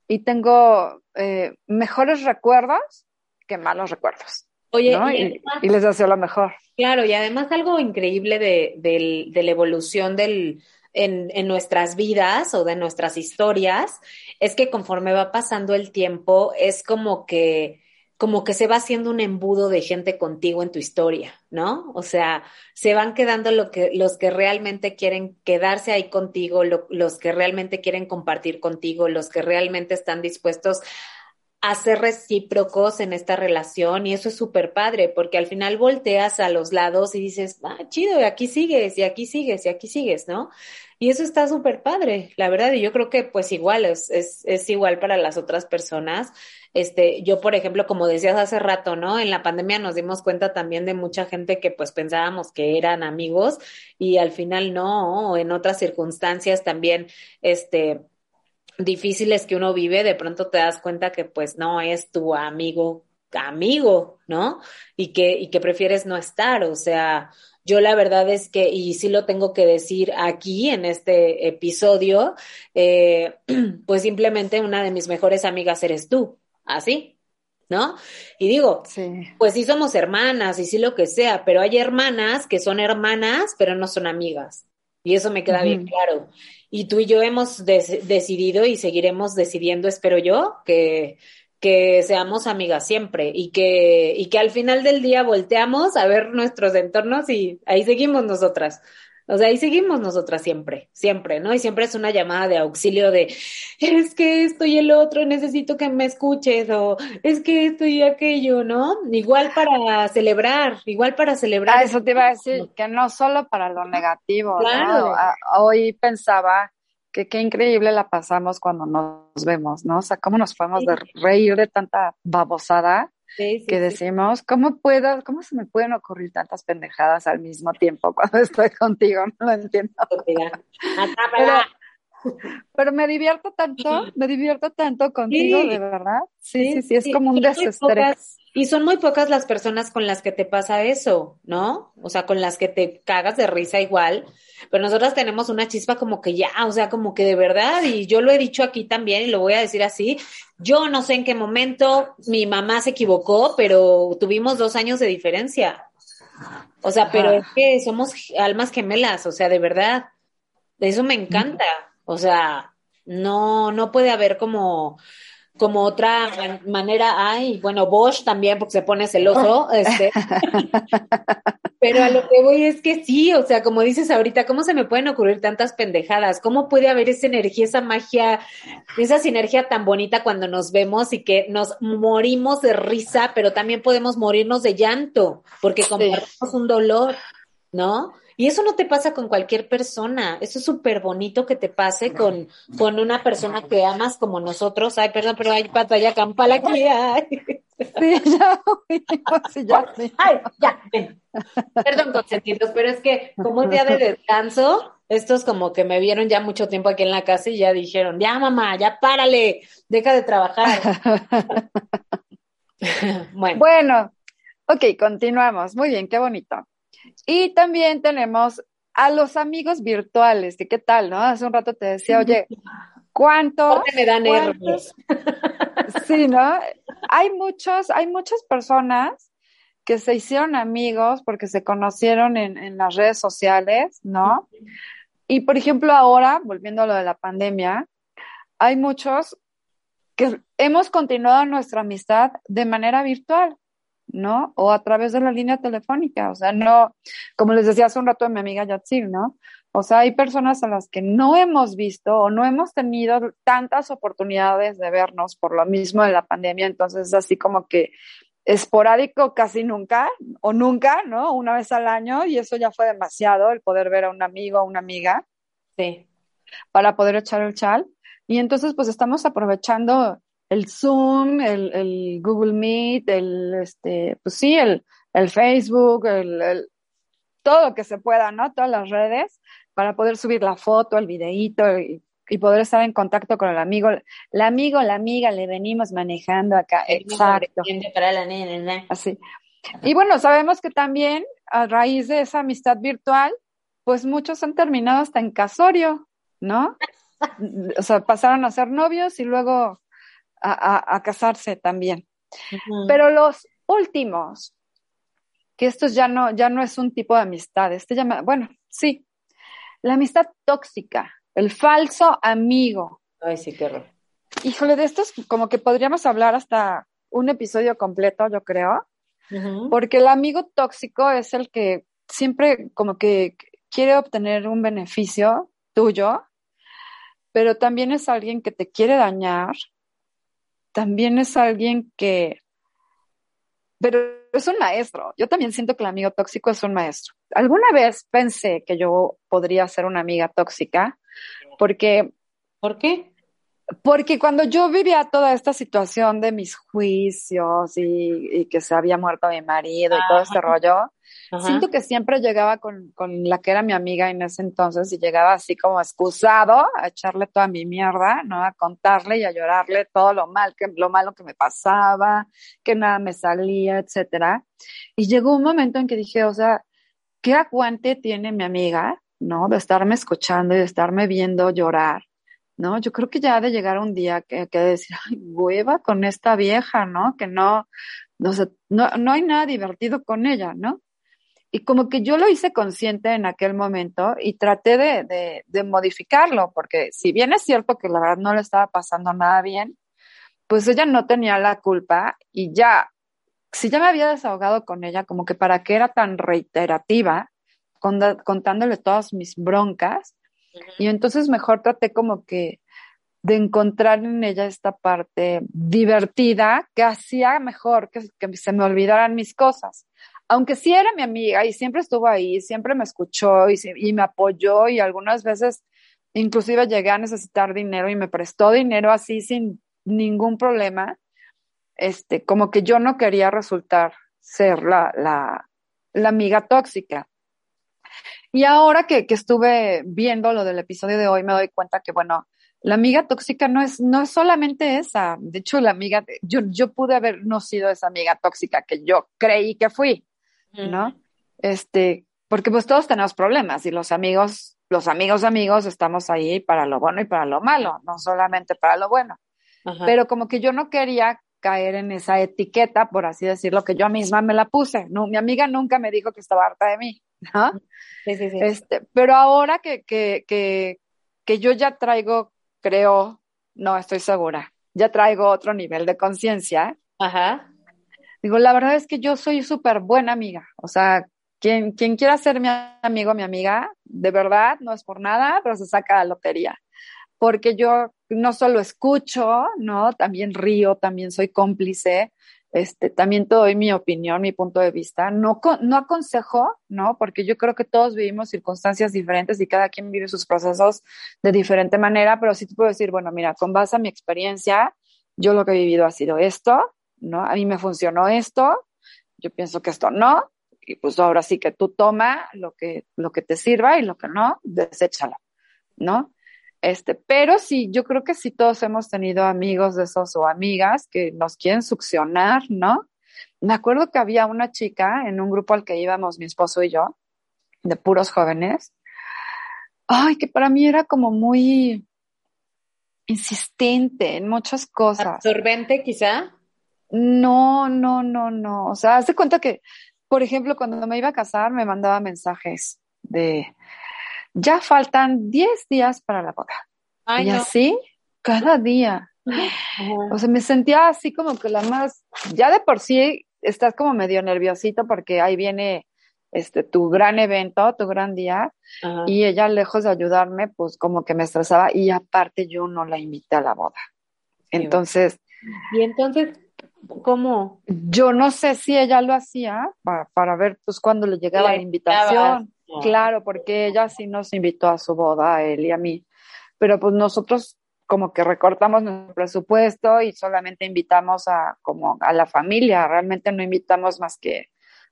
y tengo eh, mejores recuerdos que malos recuerdos. Oye, y, les deseo lo mejor. Claro, y además algo increíble de, de, la evolución del, en, en, nuestras vidas o de nuestras historias es que conforme va pasando el tiempo es como que como que se va haciendo un embudo de gente contigo en tu historia, ¿no? O sea, se van quedando lo que, los que realmente quieren quedarse ahí contigo, los que realmente quieren compartir contigo, los que realmente están dispuestos a ser recíprocos en esta relación y eso es súper padre porque al final volteas a los lados y dices, ah, chido, y aquí sigues y aquí sigues y aquí sigues, ¿no? Y eso está súper padre, la verdad, y yo creo que pues igual es, es, es igual para las otras personas. Este, yo, por ejemplo, como decías hace rato, ¿no? En la pandemia nos dimos cuenta también de mucha gente que pues pensábamos que eran amigos y al final no, en otras circunstancias también, este, difíciles que uno vive, de pronto te das cuenta que pues no es tu amigo amigo, ¿no? Y que, y que prefieres no estar, o sea, yo la verdad es que, y sí lo tengo que decir aquí en este episodio, eh, pues simplemente una de mis mejores amigas eres tú, así, ¿no? Y digo, pues sí somos hermanas y sí lo que sea, pero hay hermanas que son hermanas, pero no son amigas. Y eso me queda bien claro. Y tú y yo hemos decidido y seguiremos decidiendo, espero yo, que, que seamos amigas siempre y que, y que al final del día volteamos a ver nuestros entornos y ahí seguimos nosotras. O sea, ahí seguimos nosotras siempre, siempre, ¿no? Y siempre es una llamada de auxilio de, es que esto y el otro, necesito que me escuches, o es que esto y aquello, ¿no? Igual para celebrar, igual para celebrar. Ah, eso te iba a decir, que no solo para lo negativo, claro. Ah, hoy pensaba que qué increíble la pasamos cuando nos vemos, ¿no? O sea, cómo nos podemos reír de tanta babosada que decimos, ¿cómo puedo, cómo se me pueden ocurrir tantas pendejadas al mismo tiempo cuando estoy contigo? No lo entiendo. pero, me divierto tanto, me divierto tanto contigo, de verdad. Sí, sí, sí, es como un desestrés. Y son muy pocas las personas con las que te pasa eso, ¿no? O sea, con las que te cagas de risa igual. Pero nosotras tenemos una chispa como que ya, o sea, como que de verdad, y yo lo he dicho aquí también y lo voy a decir así, yo no sé en qué momento mi mamá se equivocó, pero tuvimos dos años de diferencia. O sea, pero es que somos almas gemelas, o sea, de verdad. Eso me encanta. O sea, no, no puede haber como como otra manera, ay, bueno, Bosch también porque se pone celoso, este, pero a lo que voy es que sí, o sea, como dices ahorita, ¿cómo se me pueden ocurrir tantas pendejadas? ¿Cómo puede haber esa energía, esa magia, esa sinergia tan bonita cuando nos vemos y que nos morimos de risa, pero también podemos morirnos de llanto porque compartimos un dolor, ¿no? Y eso no te pasa con cualquier persona. Eso es súper bonito que te pase con, con una persona que amas como nosotros. Ay, perdón, pero hay pantalla campal aquí. Ay. Sí, ya, sí, ya, Ay, ya, ven. Perdón, consentidos, pero es que como un día de descanso, estos como que me vieron ya mucho tiempo aquí en la casa y ya dijeron, ya mamá, ya párale, deja de trabajar. bueno. Bueno, ok, continuamos. Muy bien, qué bonito. Y también tenemos a los amigos virtuales, que qué tal, ¿no? Hace un rato te decía, oye, ¿cuántos? me dan nervios. Sí, ¿no? Hay muchos, hay muchas personas que se hicieron amigos porque se conocieron en, en las redes sociales, ¿no? Y por ejemplo, ahora, volviendo a lo de la pandemia, hay muchos que hemos continuado nuestra amistad de manera virtual. ¿No? O a través de la línea telefónica, o sea, no, como les decía hace un rato a mi amiga Yatsil, ¿no? O sea, hay personas a las que no hemos visto o no hemos tenido tantas oportunidades de vernos por lo mismo de la pandemia, entonces así como que esporádico casi nunca o nunca, ¿no? Una vez al año y eso ya fue demasiado el poder ver a un amigo o una amiga. Sí. Para poder echar el chal. Y entonces pues estamos aprovechando el Zoom, el, Google Meet, el, este, pues sí, el, el Facebook, el, todo lo que se pueda, ¿no? Todas las redes para poder subir la foto, el videíto y, poder estar en contacto con el amigo. El amigo, la amiga, le venimos manejando acá. Exacto. Así. Y bueno, sabemos que también a raíz de esa amistad virtual, pues muchos han terminado hasta en casorio, ¿no? O sea, pasaron a ser novios y luego a, casarse también. Pero los últimos, que esto ya no, ya no es un tipo de amistad, este llama, bueno, sí, la amistad tóxica, el falso amigo. Ay, sí, qué horror. Híjole, de estos como que podríamos hablar hasta un episodio completo, yo creo, porque el amigo tóxico es el que siempre como que quiere obtener un beneficio tuyo, pero también es alguien que te quiere dañar, también es alguien que, pero es un maestro. Yo también siento que el amigo tóxico es un maestro. Alguna vez pensé que yo podría ser una amiga tóxica, porque... ¿Por qué? Porque cuando yo vivía toda esta situación de mis juicios y, que se había muerto mi marido y todo este rollo, siento que siempre llegaba con, con, la que era mi amiga en ese entonces y llegaba así como excusado a echarle toda mi mierda, ¿no? A contarle y a llorarle todo lo mal, que, lo malo que me pasaba, que nada me salía, etcétera. Y llegó un momento en que dije, o sea, ¿qué aguante tiene mi amiga, ¿no? De estarme escuchando y de estarme viendo llorar ¿no? Yo creo que ya ha de llegar un día que, que decir, ay, hueva con esta vieja, ¿no? Que no, no, no, no hay nada divertido con ella, ¿no? Y como que yo lo hice consciente en aquel momento y traté de, de, de, modificarlo, porque si bien es cierto que la verdad no le estaba pasando nada bien, pues ella no tenía la culpa y ya, si ya me había desahogado con ella, como que para qué era tan reiterativa, contándole todas mis broncas, y entonces mejor traté como que de encontrar en ella esta parte divertida que hacía mejor que, se me olvidaran mis cosas. Aunque sí era mi amiga y siempre estuvo ahí, siempre me escuchó y, y me apoyó y algunas veces inclusive llegué a necesitar dinero y me prestó dinero así sin ningún problema, este, como que yo no quería resultar ser la, la, la amiga tóxica. Y ahora que, que, estuve viendo lo del episodio de hoy, me doy cuenta que, bueno, la amiga tóxica no es, no es solamente esa. De hecho, la amiga, yo, yo pude haber no sido esa amiga tóxica que yo creí que fui, ¿no? Este, porque pues todos tenemos problemas y los amigos, los amigos amigos estamos ahí para lo bueno y para lo malo, no solamente para lo bueno. Pero como que yo no quería caer en esa etiqueta, por así decirlo, que yo misma me la puse. No, mi amiga nunca me dijo que estaba harta de mí. ¿No? Sí, sí, sí. Este, pero ahora que, que, que, que yo ya traigo, creo, no estoy segura, ya traigo otro nivel de conciencia. Ajá. Digo, la verdad es que yo soy súper buena amiga. O sea, quien, quien quiera ser mi amigo, mi amiga, de verdad, no es por nada, pero se saca la lotería. Porque yo no solo escucho, ¿no? También río, también soy cómplice, este, también te doy mi opinión, mi punto de vista. No, no aconsejo, ¿no? Porque yo creo que todos vivimos circunstancias diferentes y cada quien vive sus procesos de diferente manera, pero sí te puedo decir, bueno, mira, con base a mi experiencia, yo lo que he vivido ha sido esto, ¿no? A mí me funcionó esto, yo pienso que esto no, y pues ahora sí que tú toma lo que, lo que te sirva y lo que no, deséchalo, ¿no? Este, pero sí, yo creo que sí todos hemos tenido amigos de esos o amigas que nos quieren succionar, ¿no? Me acuerdo que había una chica en un grupo al que íbamos mi esposo y yo, de puros jóvenes. Ay, que para mí era como muy insistente en muchas cosas. ¿Absorbente quizá? No, no, no, no. O sea, haz de cuenta que, por ejemplo, cuando me iba a casar me mandaba mensajes de, ya faltan 10 días para la boda. y así, cada día. O sea, me sentía así como que la más, ya de por sí estás como medio nerviosito porque ahí viene este tu gran evento, tu gran día, y ella lejos de ayudarme, pues como que me estresaba y aparte yo no la invité a la boda. Entonces, y entonces ¿Cómo? Yo no sé si ella lo hacía para, para ver pues cuando le llegaba la invitación. Claro, porque ella sí nos invitó a su boda, a él y a mí. Pero pues nosotros como que recortamos nuestro presupuesto y solamente invitamos a como a la familia, realmente no invitamos más que,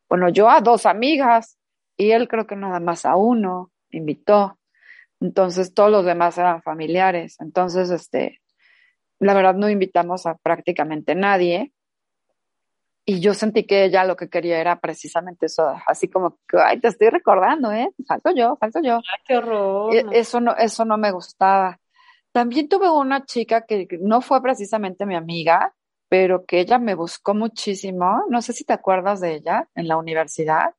bueno, yo a dos amigas y él creo que nada más a uno invitó. Entonces todos los demás eran familiares. Entonces, este, la verdad no invitamos a prácticamente nadie y yo sentí que ella lo que quería era precisamente eso, así como ay, te estoy recordando, ¿eh? Falto yo, falto yo. Ay, qué horror. E, eso no, eso no me gustaba. También tuve una chica que no fue precisamente mi amiga, pero que ella me buscó muchísimo. No sé si te acuerdas de ella en la universidad,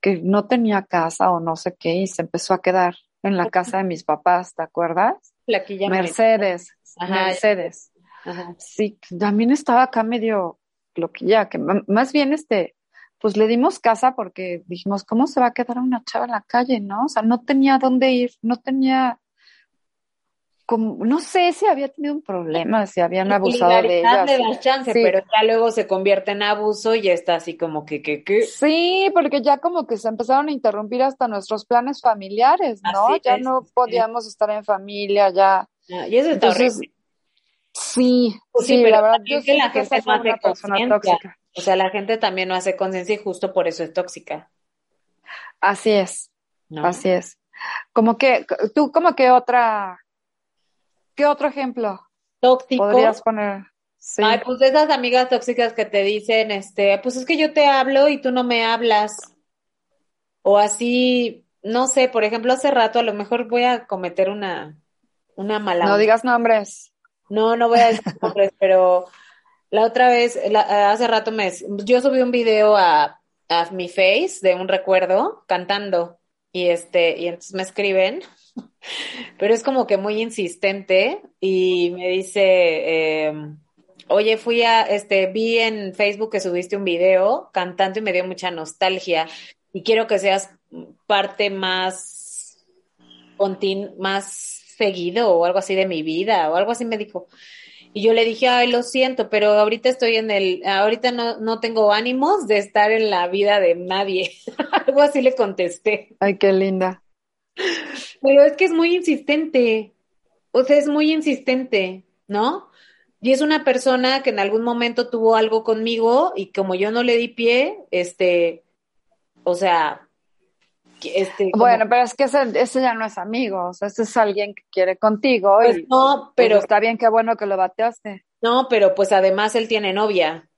que no tenía casa o no sé qué, y se empezó a quedar en la casa de mis papás, ¿te acuerdas? La que Mercedes, Mercedes. Sí, también estaba acá medio loquilla, que más bien este, pues le dimos casa porque dijimos, ¿cómo se va a quedar una chava en la calle, no? O sea, no tenía dónde ir, no tenía, como, no sé si había tenido un problema, si habían abusado de ella. Le das chance, pero ya luego se convierte en abuso y ya está así como que, que, que. Sí, porque ya como que se empezaron a interrumpir hasta nuestros planes familiares, ¿no? ya no podíamos estar en familia, ya. Ah, y eso está horrible. Sí, pues sí, pero la verdad yo que la gente no hace tóxica. O sea, la gente también no hace conciencia y justo por eso es tóxica. Así es. Así es. Como que, tú, como que otra, ¿qué otro ejemplo? Tóxico. Podrías poner. Sí. Ay, pues esas amigas tóxicas que te dicen, este, pues es que yo te hablo y tú no me hablas. O así, no sé, por ejemplo, hace rato a lo mejor voy a cometer una, una mala. No digas nombres. No, no voy a decir nombres, pero la otra vez, hace rato me, yo subí un video a, a mi face de un recuerdo cantando y este, y entonces me escriben, pero es como que muy insistente y me dice, em, oye, fui a, este, vi en Facebook que subiste un video cantando y me dio mucha nostalgia y quiero que seas parte más, más seguido o algo así de mi vida o algo así me dijo. Y yo le dije, ay, lo siento, pero ahorita estoy en el, ahorita no, no tengo ánimos de estar en la vida de nadie. Algo así le contesté. Ay, qué linda. Pero es que es muy insistente. O sea, es muy insistente, ¿no? Y es una persona que en algún momento tuvo algo conmigo y como yo no le di pie, este, o sea, este, bueno, pero es que ese, ya no es amigo, o sea, ese es alguien que quiere contigo. Pues y, no, pero. está bien, qué bueno que lo bateaste. No, pero pues además él tiene novia.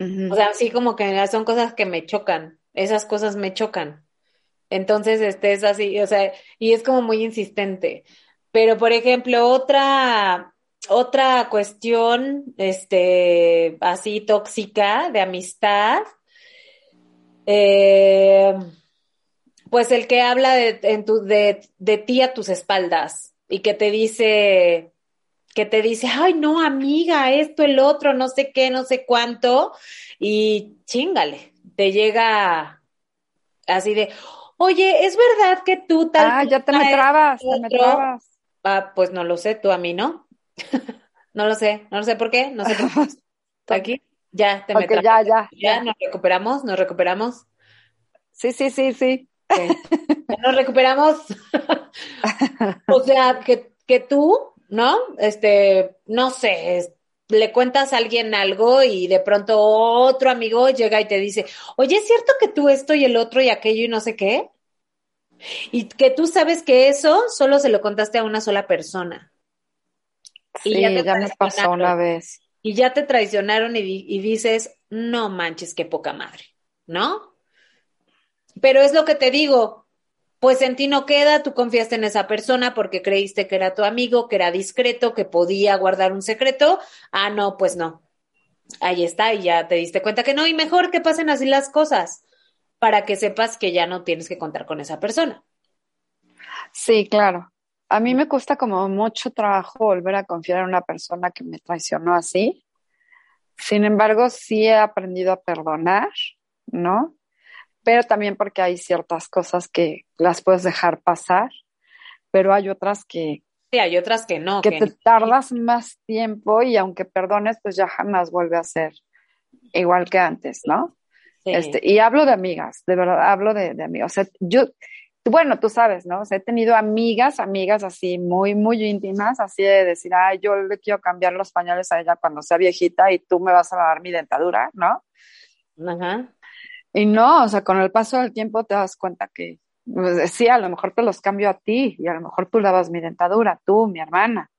O sea, así como que son cosas que me chocan. Esas cosas me chocan. Entonces, este es así, o sea, y es como muy insistente. Pero, por ejemplo, otra, otra cuestión, este, así tóxica de amistad. Eh, pues el que habla de, en tu, de, de ti a tus espaldas y que te dice, que te dice, ay, no, amiga, esto, el otro, no sé qué, no sé cuánto, y chingale, te llega así de, oye, ¿es verdad que tú tal? Ah, ya te me trabas, te me trabas. Ah, pues no lo sé, tú a mí no. no lo sé, no lo sé por qué, no sé por qué. Aquí, ya, te me trabas. Ya, ya, ya. nos recuperamos, nos recuperamos. Sí, sí, sí, sí. Nos recuperamos. o sea, que, que tú, ¿no? Este, no sé, le cuentas a alguien algo y de pronto otro amigo llega y te dice, oye, ¿es cierto que tú esto y el otro y aquello y no sé qué? Y que tú sabes que eso solo se lo contaste a una sola persona. Sí, ya, me pasó una vez. Y ya te traicionaron y, y dices, no manches, qué poca madre, ¿no? Pero es lo que te digo, pues en ti no queda, tú confiaste en esa persona porque creíste que era tu amigo, que era discreto, que podía guardar un secreto. Ah, no, pues no. Ahí está, y ya te diste cuenta que no, y mejor que pasen así las cosas para que sepas que ya no tienes que contar con esa persona. Sí, claro. A mí me cuesta como mucho trabajo volver a confiar en una persona que me traicionó así. Sin embargo, sí he aprendido a perdonar, ¿no? Pero también porque hay ciertas cosas que las puedes dejar pasar, pero hay otras que... Sí, hay otras que no. Que, te tardas más tiempo y aunque perdones, pues ya jamás vuelve a ser igual que antes, ¿no? Este, y hablo de amigas, de verdad, hablo de, de amigas. O sea, yo, bueno, tú sabes, ¿no? O sea, he tenido amigas, amigas así muy, muy íntimas, así de decir, ay, yo le quiero cambiar los pañales a ella cuando sea viejita y tú me vas a dar mi dentadura, ¿no? Ajá. Y no, o sea, con el paso del tiempo te das cuenta que, pues, sí, a lo mejor te los cambio a ti y a lo mejor tú lavas mi dentadura, tú, mi hermana,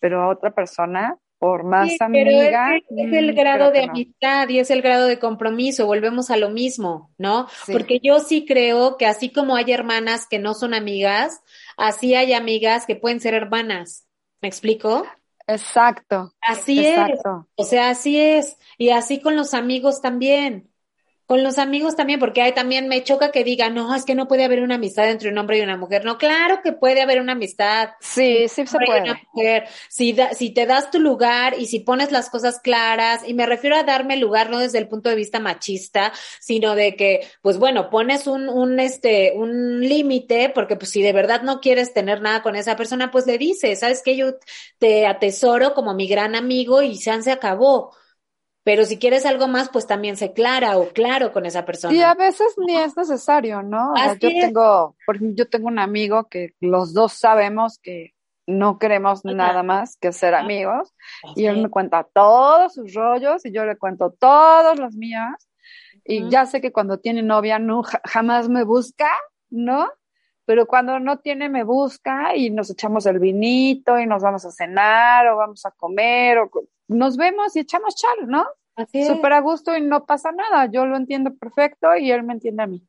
pero a otra persona, por más amiga. es, el mm, grado de amistad y es el grado de compromiso, volvemos a lo mismo, ¿no? Porque yo sí creo que así como hay hermanas que no son amigas, así hay amigas que pueden ser hermanas. ¿Me explico? Exacto. Así es. O sea, así es. Y así con los amigos también. Con los amigos también, porque hay, también me choca que digan, no, es que no puede haber una amistad entre un hombre y una mujer. No, claro que puede haber una amistad. Sí, sí se puede. Una mujer. Si, si te das tu lugar y si pones las cosas claras, y me refiero a darme lugar no desde el punto de vista machista, sino de que, pues bueno, pones un, un, este, un límite, porque pues si de verdad no quieres tener nada con esa persona, pues le dices, sabes que yo te atesoro como mi gran amigo y se acabó pero si quieres algo más, pues también sé clara o claro con esa persona. Y a veces ni es necesario, ¿no? yo tengo, por yo tengo un amigo que los dos sabemos que no queremos nada más que ser amigos y él me cuenta todos sus rollos y yo le cuento todos los míos y ya sé que cuando tiene novia no jamás me busca, ¿no? Pero cuando no tiene me busca y nos echamos el vinito y nos vamos a cenar o vamos a comer o nos vemos y echamos chal, ¿no? Así Súper a gusto y no pasa nada. Yo lo entiendo perfecto y él me entiende a mí.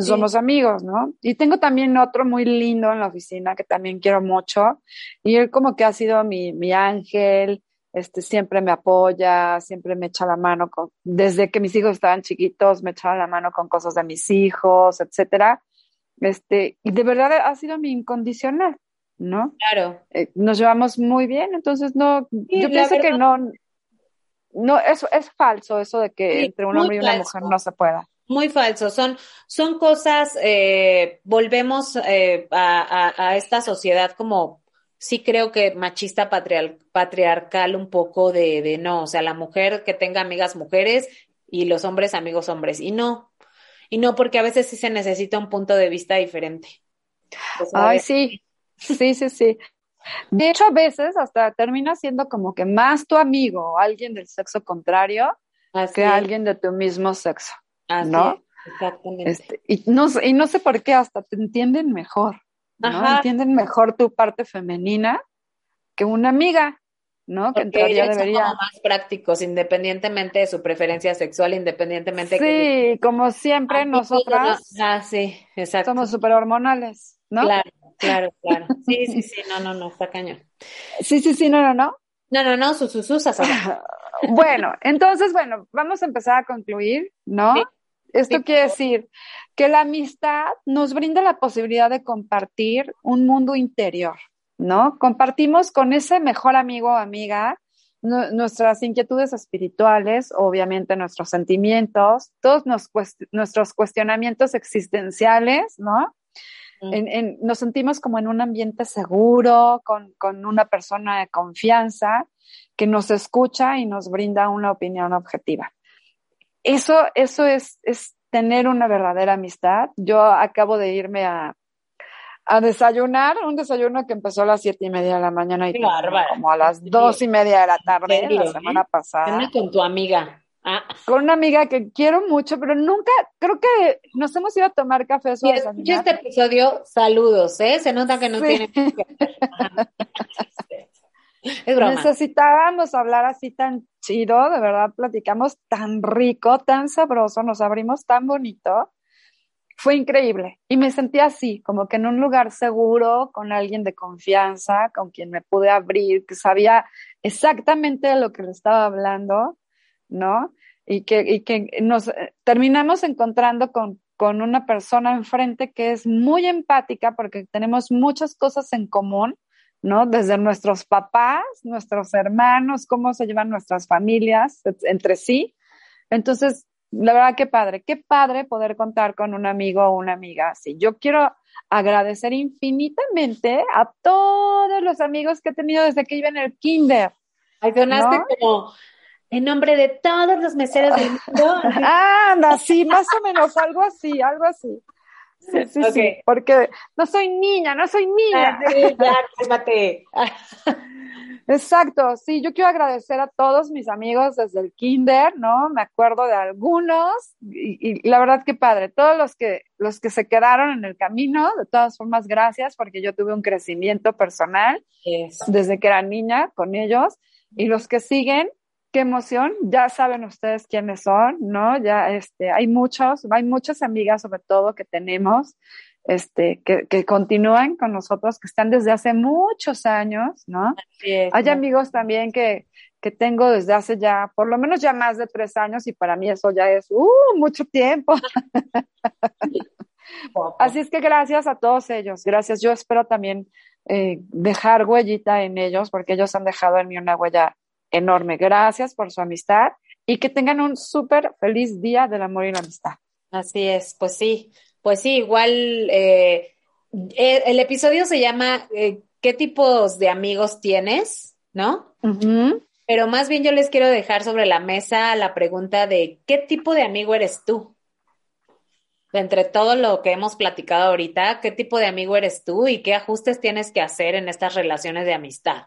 Somos amigos, ¿no? Y tengo también otro muy lindo en la oficina que también quiero mucho. Y él como que ha sido mi, mi ángel, este, siempre me apoya, siempre me echa la mano con, desde que mis hijos estaban chiquitos, me echaba la mano con cosas de mis hijos, etcétera. Este, y de verdad ha sido mi incondicional. ¿No? Claro. Eh, nos llevamos muy bien, entonces no, yo pienso que no, no, eso es falso eso de que entre un hombre y una mujer no se pueda. Muy falso, son, son cosas, eh, volvemos eh, a, esta sociedad como, sí creo que machista patriarcal un poco de, de no, o sea, la mujer que tenga amigas mujeres y los hombres amigos hombres, y no, y no, porque a veces sí se necesita un punto de vista diferente. Ay, sí, Sí, sí, sí. De hecho, a veces hasta termina siendo como que más tu amigo, alguien del sexo contrario, que alguien de tu mismo sexo. ¿No? exactamente. Este, y, no, y no sé por qué, hasta te entienden mejor. ¿no? Entienden mejor tu parte femenina que una amiga. ¿no? que en teoría debería. Son más prácticos, independientemente de su preferencia sexual, independientemente. Sí, como siempre, nosotras. ah, sí, exacto. Somos súper hormonales, ¿no? Claro. Claro, claro. Sí, sí, sí, no, no, no, está cañón. Sí, sí, sí, no, no, no. No, no, no, sus, sus, sus Bueno, entonces, bueno, vamos a empezar a concluir, ¿no? Esto quiere decir que la amistad nos brinda la posibilidad de compartir un mundo interior, ¿no? Compartimos con ese mejor amigo o amiga nuestras inquietudes espirituales, obviamente nuestros sentimientos, todos nuestros cuestionamientos existenciales, ¿no? Nos sentimos como en un ambiente seguro, con, una persona de confianza que nos escucha y nos brinda una opinión objetiva. Eso, eso es, es tener una verdadera amistad. Yo acabo de irme a, a desayunar, un desayuno que empezó a las siete y media de la mañana y como a las dos y media de la tarde la semana pasada. con tu amiga. Ah. Con una amiga que quiero mucho, pero nunca, creo que nos hemos ido a tomar café. Y este episodio, saludos, ¿eh? Se nota que no tiene. es broma. Necesitábamos hablar así tan chido, de verdad, platicamos tan rico, tan sabroso, nos abrimos tan bonito. Fue increíble. Y me sentí así, como que en un lugar seguro, con alguien de confianza, con quien me pude abrir, que sabía exactamente de lo que le estaba hablando ¿no? Y que, y que nos eh, terminamos encontrando con, con una persona enfrente que es muy empática porque tenemos muchas cosas en común, ¿no? Desde nuestros papás, nuestros hermanos, cómo se llevan nuestras familias entre sí. Entonces, la verdad, qué padre, qué padre poder contar con un amigo o una amiga así. Yo quiero agradecer infinitamente a todos los amigos que he tenido desde que iba en el kinder. Ay, donaste como en nombre de todos los meseros del mundo. Anda, sí, más o menos, algo así, algo así. Sí, sí, sí, porque no soy niña, no soy niña. Ah, Exacto, sí, yo quiero agradecer a todos mis amigos desde el kinder, ¿no? Me acuerdo de algunos y, la verdad que padre, todos los que, los que se quedaron en el camino, de todas formas, gracias porque yo tuve un crecimiento personal desde que era niña con ellos y los que siguen, qué emoción, ya saben ustedes quiénes son, ¿no? Ya este, hay muchos, hay muchas amigas sobre todo que tenemos, este, que, que continúan con nosotros, que están desde hace muchos años, ¿no? Hay amigos también que, que tengo desde hace ya, por lo menos ya más de tres años, y para mí eso ya es, uh, mucho tiempo. Así es que gracias a todos ellos, gracias. Yo espero también eh, dejar huellita en ellos, porque ellos han dejado en mí una huella enorme. Gracias por su amistad y que tengan un súper feliz día del amor y la amistad. Así es, pues sí, pues sí, igual eh, eh, el episodio se llama ¿Qué tipos de amigos tienes? ¿No? Pero más bien yo les quiero dejar sobre la mesa la pregunta de ¿qué tipo de amigo eres tú? Entre todo lo que hemos platicado ahorita, ¿qué tipo de amigo eres tú y qué ajustes tienes que hacer en estas relaciones de amistad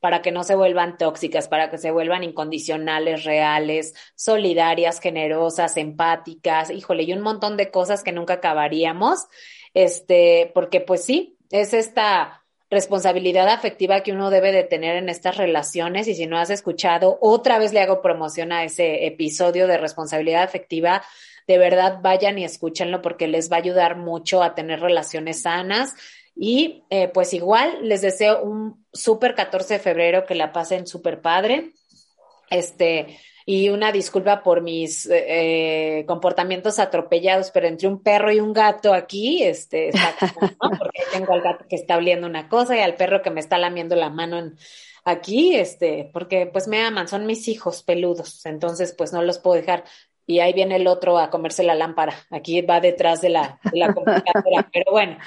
para que no se vuelvan tóxicas, para que se vuelvan incondicionales, reales, solidarias, generosas, empáticas, híjole, y un montón de cosas que nunca acabaríamos, este, porque pues sí, es esta responsabilidad afectiva que uno debe de tener en estas relaciones. Y si no has escuchado, otra vez le hago promoción a ese episodio de responsabilidad afectiva de verdad vayan y escúchenlo porque les va a ayudar mucho a tener relaciones sanas. Y eh, pues igual les deseo un súper 14 de febrero que la pasen súper padre. Este, y una disculpa por mis eh, comportamientos atropellados, pero entre un perro y un gato aquí, este, está porque tengo al gato que está oliendo una cosa y al perro que me está lamiendo la mano en, aquí, este, porque pues me aman, son mis hijos peludos, entonces pues no los puedo dejar y ahí viene el otro a comerse la lámpara. Aquí va detrás de la, de la computadora. Pero bueno,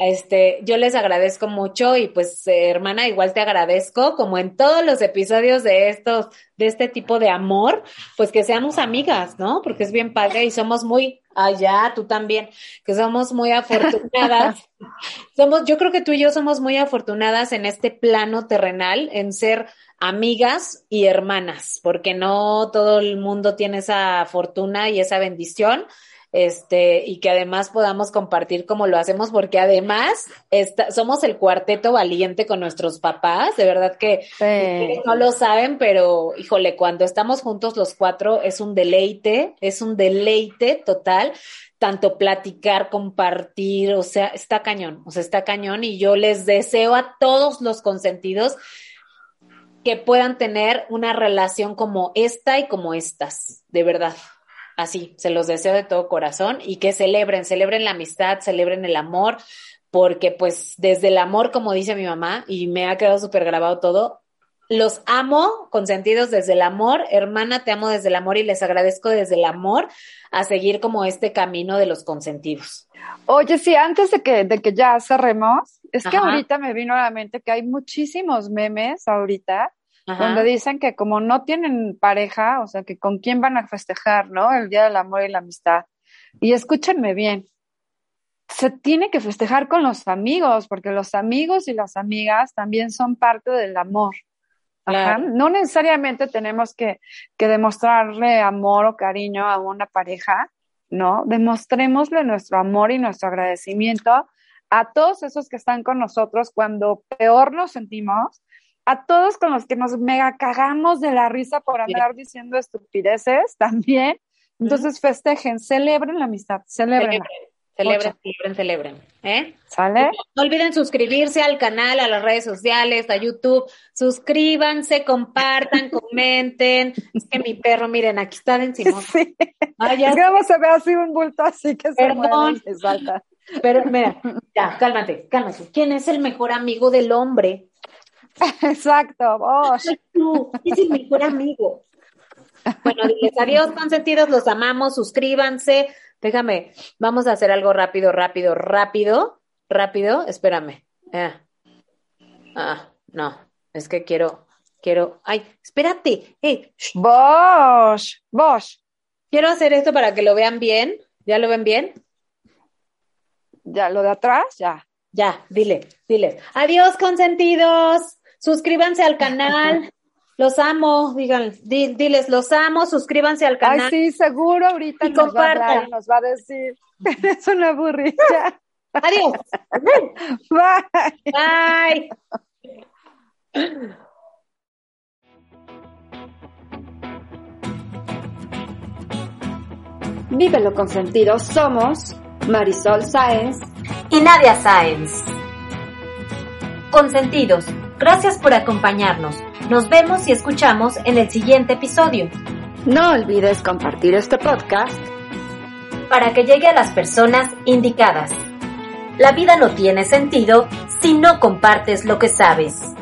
este, yo les agradezco mucho y pues, eh, hermana, igual te agradezco, como en todos los episodios de estos, de este tipo de amor, pues que seamos amigas, ¿no? Porque es bien padre y somos muy, allá, tú también, que somos muy afortunadas. somos, yo creo que tú y yo somos muy afortunadas en este plano terrenal, en ser amigas y hermanas, porque no todo el mundo tiene esa fortuna y esa bendición, este, y que además podamos compartir como lo hacemos, porque además somos el cuarteto valiente con nuestros papás, de verdad que no lo saben, pero híjole, cuando estamos juntos los cuatro es un deleite, es un deleite total tanto platicar, compartir, o sea, está cañón, o sea, está cañón y yo les deseo a todos los consentidos que puedan tener una relación como esta y como estas, de verdad. Así, se los deseo de todo corazón y que celebren, celebren la amistad, celebren el amor, porque pues desde el amor, como dice mi mamá, y me ha quedado súper grabado todo, los amo consentidos desde el amor, hermana, te amo desde el amor y les agradezco desde el amor a seguir como este camino de los consentidos. Oye, sí, antes de que, de que ya cerremos, es que ahorita me vino a la mente que hay muchísimos memes ahorita donde dicen que como no tienen pareja, o sea, que con quién van a festejar, ¿no? El Día del Amor y la Amistad. Y escúchenme bien, se tiene que festejar con los amigos, porque los amigos y las amigas también son parte del amor. No necesariamente tenemos que, que, demostrarle amor o cariño a una pareja, ¿no? Demostrémosle nuestro amor y nuestro agradecimiento a todos esos que están con nosotros cuando peor nos sentimos, a todos con los que nos mega cagamos de la risa por andar diciendo estupideces también. Entonces festejen, celebren la amistad, celebren. Celebren, celebren, celebren. ¿eh? ¿Sale? No, olviden suscribirse al canal, a las redes sociales, a YouTube. Suscríbanse, compartan, comenten. Es que mi perro, miren, aquí está encima. Sí. es que vamos a ver así un bulto así que Perdón. se salta. Pero mira, ya, cálmate, cálmate. ¿Quién es el mejor amigo del hombre? Exacto, vos. Tú, es el mejor amigo. Bueno, diles adiós, consentidos, los amamos, suscríbanse. Déjame, vamos a hacer algo rápido, rápido, rápido, rápido. Espérame. Ah, ah no, es que quiero, quiero. Ay, espérate. Hey, vos, vos. Quiero hacer esto para que lo vean bien. ¿Ya lo ven bien? Ya, lo de atrás, ya. Ya, dile, dile. Adiós, consentidos. Suscríbanse al canal. Los amo, digan, diles, los amo, suscríbanse al canal. Ay, sí, seguro ahorita y nos, va a nos va a decir, es una burrita. Adiós. Bye. Bye. Vívelo con sentido. Somos Marisol Sáenz y Nadia Sáenz. Consentidos, gracias por acompañarnos. Nos vemos y escuchamos en el siguiente episodio. No olvides compartir este podcast para que llegue a las personas indicadas. La vida no tiene sentido si no compartes lo que sabes.